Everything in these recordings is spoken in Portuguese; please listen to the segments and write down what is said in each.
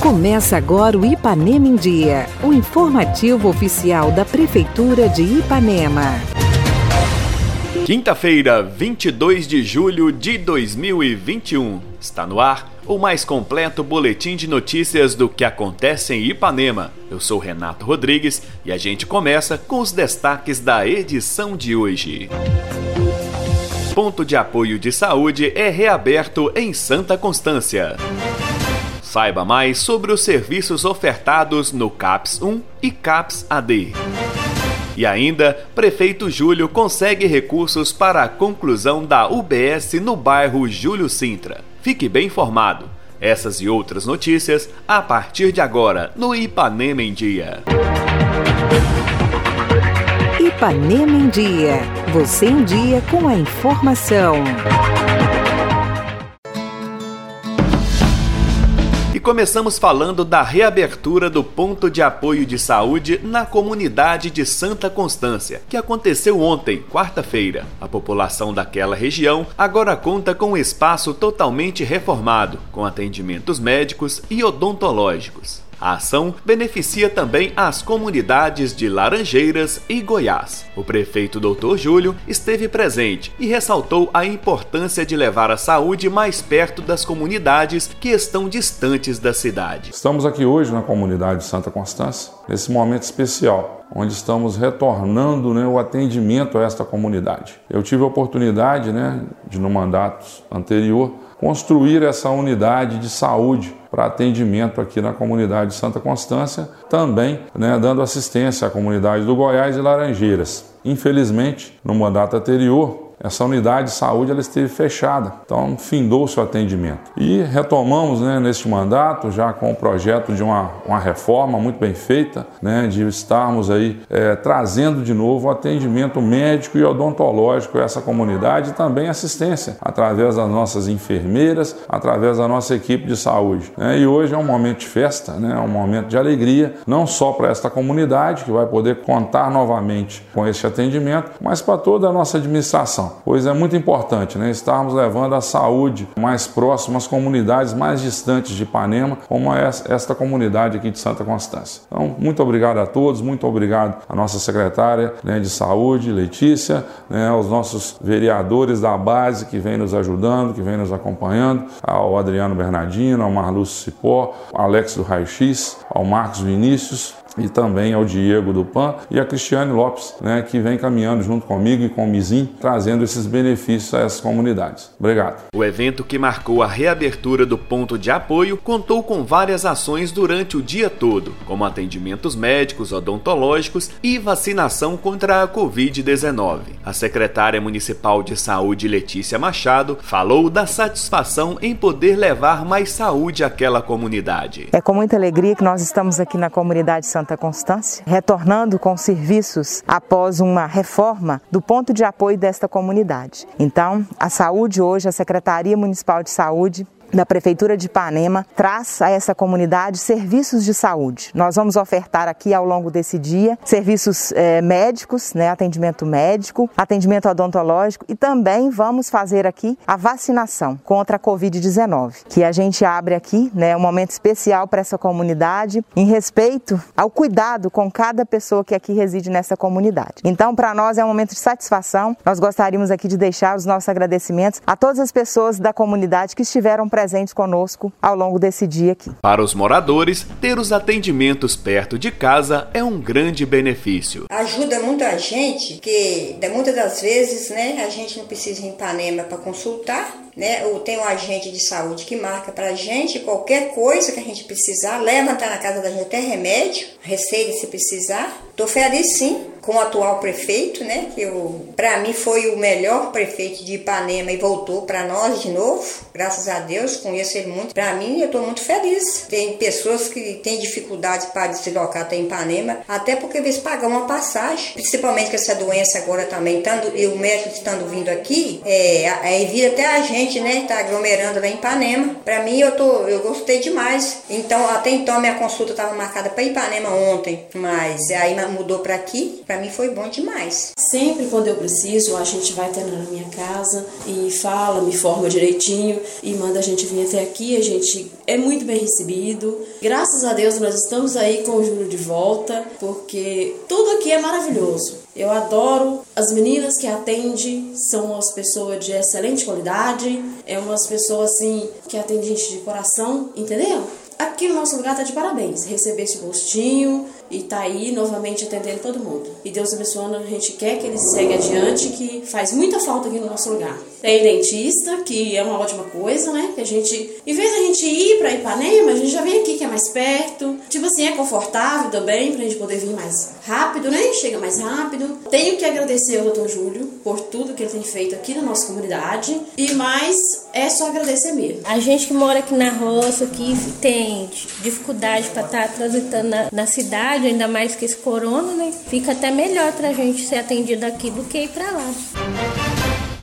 Começa agora o Ipanema em Dia, o informativo oficial da Prefeitura de Ipanema. Quinta-feira, 22 de julho de 2021. Está no ar o mais completo boletim de notícias do que acontece em Ipanema. Eu sou Renato Rodrigues e a gente começa com os destaques da edição de hoje. Ponto de apoio de saúde é reaberto em Santa Constância. Saiba mais sobre os serviços ofertados no CAPS 1 e CAPS AD. E ainda, prefeito Júlio consegue recursos para a conclusão da UBS no bairro Júlio Sintra. Fique bem informado. Essas e outras notícias a partir de agora no Ipanema em Dia. Ipanema em Dia. Você em dia com a informação. E começamos falando da reabertura do ponto de apoio de saúde na comunidade de Santa Constância, que aconteceu ontem, quarta-feira. A população daquela região agora conta com um espaço totalmente reformado, com atendimentos médicos e odontológicos. A ação beneficia também as comunidades de Laranjeiras e Goiás. O prefeito Dr. Júlio esteve presente e ressaltou a importância de levar a saúde mais perto das comunidades que estão distantes da cidade. Estamos aqui hoje na comunidade de Santa Constância, nesse momento especial, onde estamos retornando né, o atendimento a esta comunidade. Eu tive a oportunidade, né, de no mandato anterior, construir essa unidade de saúde para atendimento aqui na comunidade de Santa Constância, também né, dando assistência à comunidade do Goiás e Laranjeiras. Infelizmente, no mandato anterior, essa unidade de saúde ela esteve fechada, então findou seu atendimento. E retomamos né, neste mandato, já com o projeto de uma, uma reforma muito bem feita, né, de estarmos aí é, trazendo de novo o atendimento médico e odontológico a essa comunidade e também assistência através das nossas enfermeiras, através da nossa equipe de saúde. Né? E hoje é um momento de festa, né, é um momento de alegria, não só para esta comunidade, que vai poder contar novamente com este atendimento, mas para toda a nossa administração pois é muito importante né, estarmos levando a saúde mais próxima às comunidades mais distantes de Ipanema, como esta comunidade aqui de Santa Constância. Então, muito obrigado a todos, muito obrigado à nossa secretária né, de Saúde, Letícia, né, aos nossos vereadores da base que vem nos ajudando, que vem nos acompanhando, ao Adriano Bernardino, ao Marlúcio Cipó, ao Alex do Raio X, ao Marcos Vinícius, e também ao Diego do PAN e a Cristiane Lopes, né, que vem caminhando junto comigo e com o Mizim, trazendo esses benefícios a essas comunidades. Obrigado. O evento que marcou a reabertura do ponto de apoio contou com várias ações durante o dia todo, como atendimentos médicos, odontológicos e vacinação contra a Covid-19. A secretária municipal de saúde, Letícia Machado, falou da satisfação em poder levar mais saúde àquela comunidade. É com muita alegria que nós estamos aqui na comunidade Santa Santa Constância, retornando com serviços após uma reforma do ponto de apoio desta comunidade. Então, a saúde hoje, a Secretaria Municipal de Saúde da Prefeitura de Ipanema traz a essa comunidade serviços de saúde. Nós vamos ofertar aqui ao longo desse dia serviços é, médicos, né, atendimento médico, atendimento odontológico e também vamos fazer aqui a vacinação contra a Covid-19, que a gente abre aqui, né, um momento especial para essa comunidade em respeito ao cuidado com cada pessoa que aqui reside nessa comunidade. Então, para nós é um momento de satisfação. Nós gostaríamos aqui de deixar os nossos agradecimentos a todas as pessoas da comunidade que estiveram presentes presentes conosco ao longo desse dia aqui. Para os moradores, ter os atendimentos perto de casa é um grande benefício. Ajuda muita gente, que muitas das vezes, né, a gente não precisa ir em Ipanema para consultar, né? Ou tem um agente de saúde que marca para a gente qualquer coisa que a gente precisar, leva até na casa da gente até remédio, receita se precisar. Tô feliz sim com o atual prefeito, né? Que para mim foi o melhor prefeito de Ipanema e voltou para nós de novo. Graças a Deus, conheço ele muito. Para mim, eu estou muito feliz. Tem pessoas que têm dificuldade para deslocar até Ipanema, até porque eles pagam uma passagem, principalmente com essa doença agora também, tanto, e o médico estando vindo aqui, é, aí vir até a gente, né? Tá aglomerando lá em Ipanema. Para mim, eu tô, eu gostei demais. Então, até então minha consulta estava marcada para Ipanema ontem, mas aí mudou para aqui. Para mim foi bom demais. Sempre quando eu preciso, a gente vai até na minha casa e fala, me forma direitinho e manda a gente vir até aqui. A gente é muito bem recebido. Graças a Deus nós estamos aí com o Júlio de volta, porque tudo aqui é maravilhoso. Eu adoro as meninas que atendem, são as pessoas de excelente qualidade, é umas pessoas assim que atendem gente de coração, entendeu? Aqui no nosso lugar tá de parabéns. Receber esse gostinho e tá aí novamente atendendo todo mundo. E Deus abençoando, a gente quer que ele segue adiante, que faz muita falta aqui no nosso lugar. Tem dentista, que é uma ótima coisa, né? Que a gente, em vez da gente ir pra Ipanema, a gente já vem aqui mais perto. Tipo assim, é confortável também pra gente poder vir mais rápido, né? Chega mais rápido. Tenho que agradecer ao Dr. Júlio por tudo que ele tem feito aqui na nossa comunidade. E mais, é só agradecer mesmo. A gente que mora aqui na roça, que tem dificuldade para estar tá transitando na, na, cidade, ainda mais que esse corona, né? Fica até melhor pra gente ser atendido aqui do que ir pra lá.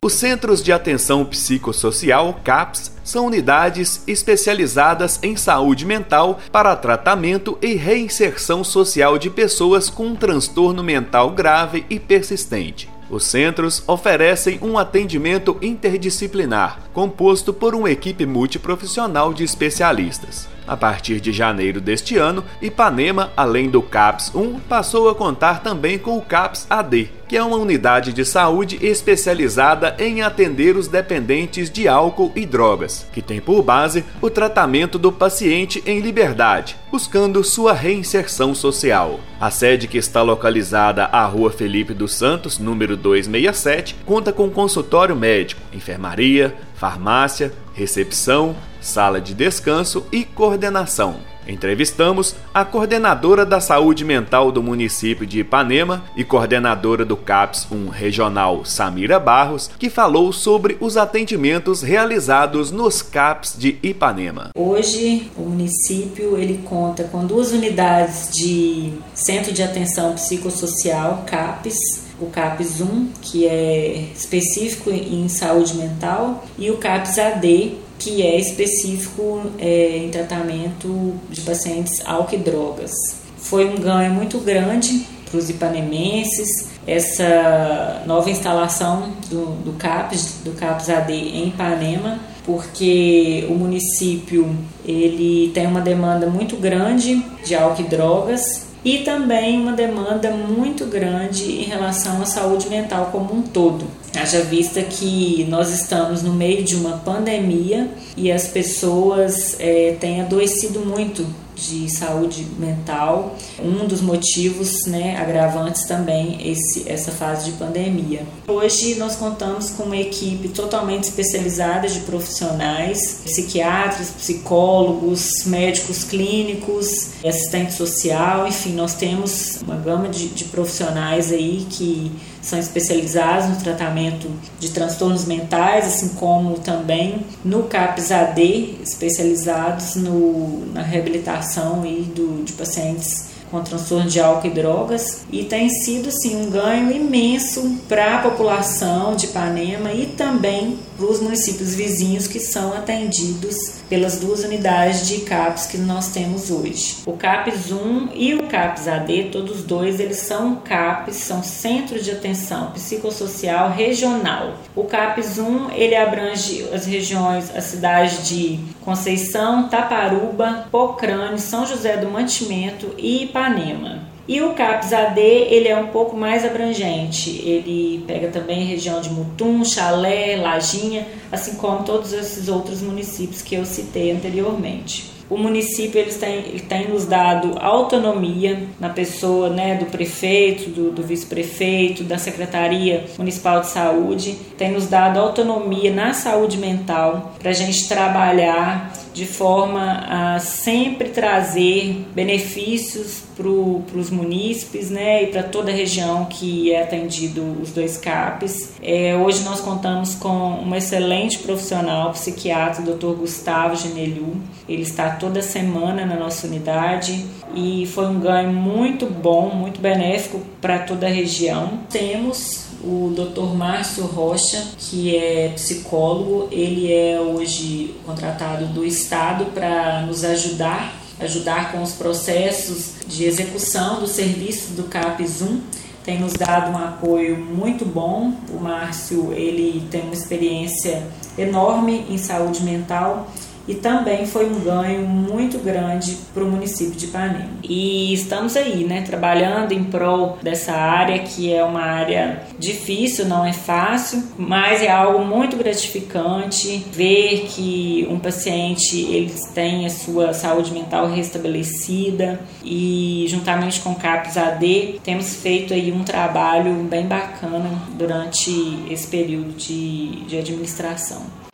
Os Centros de Atenção Psicossocial, CAPS, são unidades especializadas em saúde mental para tratamento e reinserção social de pessoas com um transtorno mental grave e persistente. Os centros oferecem um atendimento interdisciplinar, composto por uma equipe multiprofissional de especialistas. A partir de janeiro deste ano, Ipanema, além do CAPS 1, passou a contar também com o CAPS AD, que é uma unidade de saúde especializada em atender os dependentes de álcool e drogas, que tem por base o tratamento do paciente em liberdade, buscando sua reinserção social. A sede, que está localizada à Rua Felipe dos Santos, número 267, conta com consultório médico, enfermaria, farmácia, recepção, sala de descanso e coordenação. Entrevistamos a coordenadora da saúde mental do município de Ipanema e coordenadora do CAPS 1 regional, Samira Barros, que falou sobre os atendimentos realizados nos CAPS de Ipanema. Hoje, o município ele conta com duas unidades de Centro de Atenção Psicossocial, CAPS, o CAPS 1, que é específico em saúde mental, e o CAPS AD, que é específico é, em tratamento de pacientes álcool e drogas. Foi um ganho muito grande para os ipanemenses essa nova instalação do, do CAPS, do CAPS AD em Ipanema, porque o município ele tem uma demanda muito grande de álcool e drogas e também uma demanda muito grande em relação à saúde mental como um todo. Haja vista que nós estamos no meio de uma pandemia e as pessoas é, têm adoecido muito de saúde mental. Um dos motivos né, agravantes também esse, essa fase de pandemia. Hoje nós contamos com uma equipe totalmente especializada de profissionais, psiquiatras, psicólogos, médicos clínicos, assistente social, enfim, nós temos uma gama de, de profissionais aí que são especializados no tratamento de transtornos mentais, assim como também no CAPS-AD, especializados no, na reabilitação e do, de pacientes com transtorno de álcool e drogas e tem sido assim um ganho imenso para a população de Ipanema e também para os municípios vizinhos que são atendidos pelas duas unidades de CAPS que nós temos hoje. O CAPS 1 e o CAPS AD, todos dois, eles são CAPS, são Centros de Atenção Psicossocial Regional. O CAPS 1, ele abrange as regiões, a cidade de Conceição, Taparuba, Pocrane, São José do Mantimento e Ipanema. E o CAPS AD, ele é um pouco mais abrangente. Ele pega também a região de Mutum, Chalé, Lajinha, assim como todos esses outros municípios que eu citei anteriormente o município eles têm, ele tem nos dado autonomia na pessoa né, do prefeito, do, do vice-prefeito, da Secretaria Municipal de Saúde, tem nos dado autonomia na saúde mental para a gente trabalhar de forma a sempre trazer benefícios para os munícipes né, e para toda a região que é atendido os dois CAPs. É, hoje nós contamos com um excelente profissional, psiquiatra, Dr. Gustavo Geneliu. Ele está toda semana na nossa unidade e foi um ganho muito bom, muito benéfico para toda a região. Temos o Dr. Márcio Rocha, que é psicólogo, ele é hoje contratado do Estado para nos ajudar, ajudar com os processos de execução do serviço do CAPS 1 tem nos dado um apoio muito bom. O Márcio ele tem uma experiência enorme em saúde mental e também foi um ganho muito grande para o município de Ipanema. E estamos aí, né, trabalhando em prol dessa área que é uma área difícil, não é fácil, mas é algo muito gratificante ver que um paciente ele tem a sua saúde mental restabelecida e juntamente com o CAPS AD temos feito aí um trabalho bem bacana durante esse período de, de administração.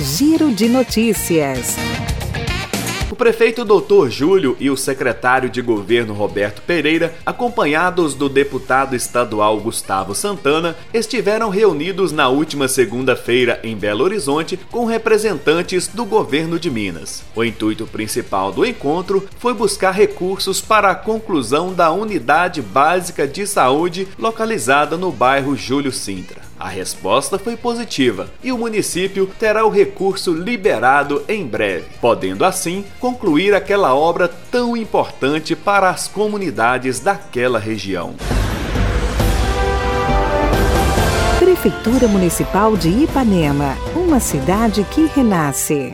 Giro de Notícias. O prefeito Dr. Júlio e o secretário de governo Roberto Pereira, acompanhados do deputado estadual Gustavo Santana, estiveram reunidos na última segunda-feira em Belo Horizonte com representantes do governo de Minas. O intuito principal do encontro foi buscar recursos para a conclusão da unidade básica de saúde localizada no bairro Júlio Sintra. A resposta foi positiva e o município terá o recurso liberado em breve, podendo assim concluir aquela obra tão importante para as comunidades daquela região. Prefeitura Municipal de Ipanema, uma cidade que renasce.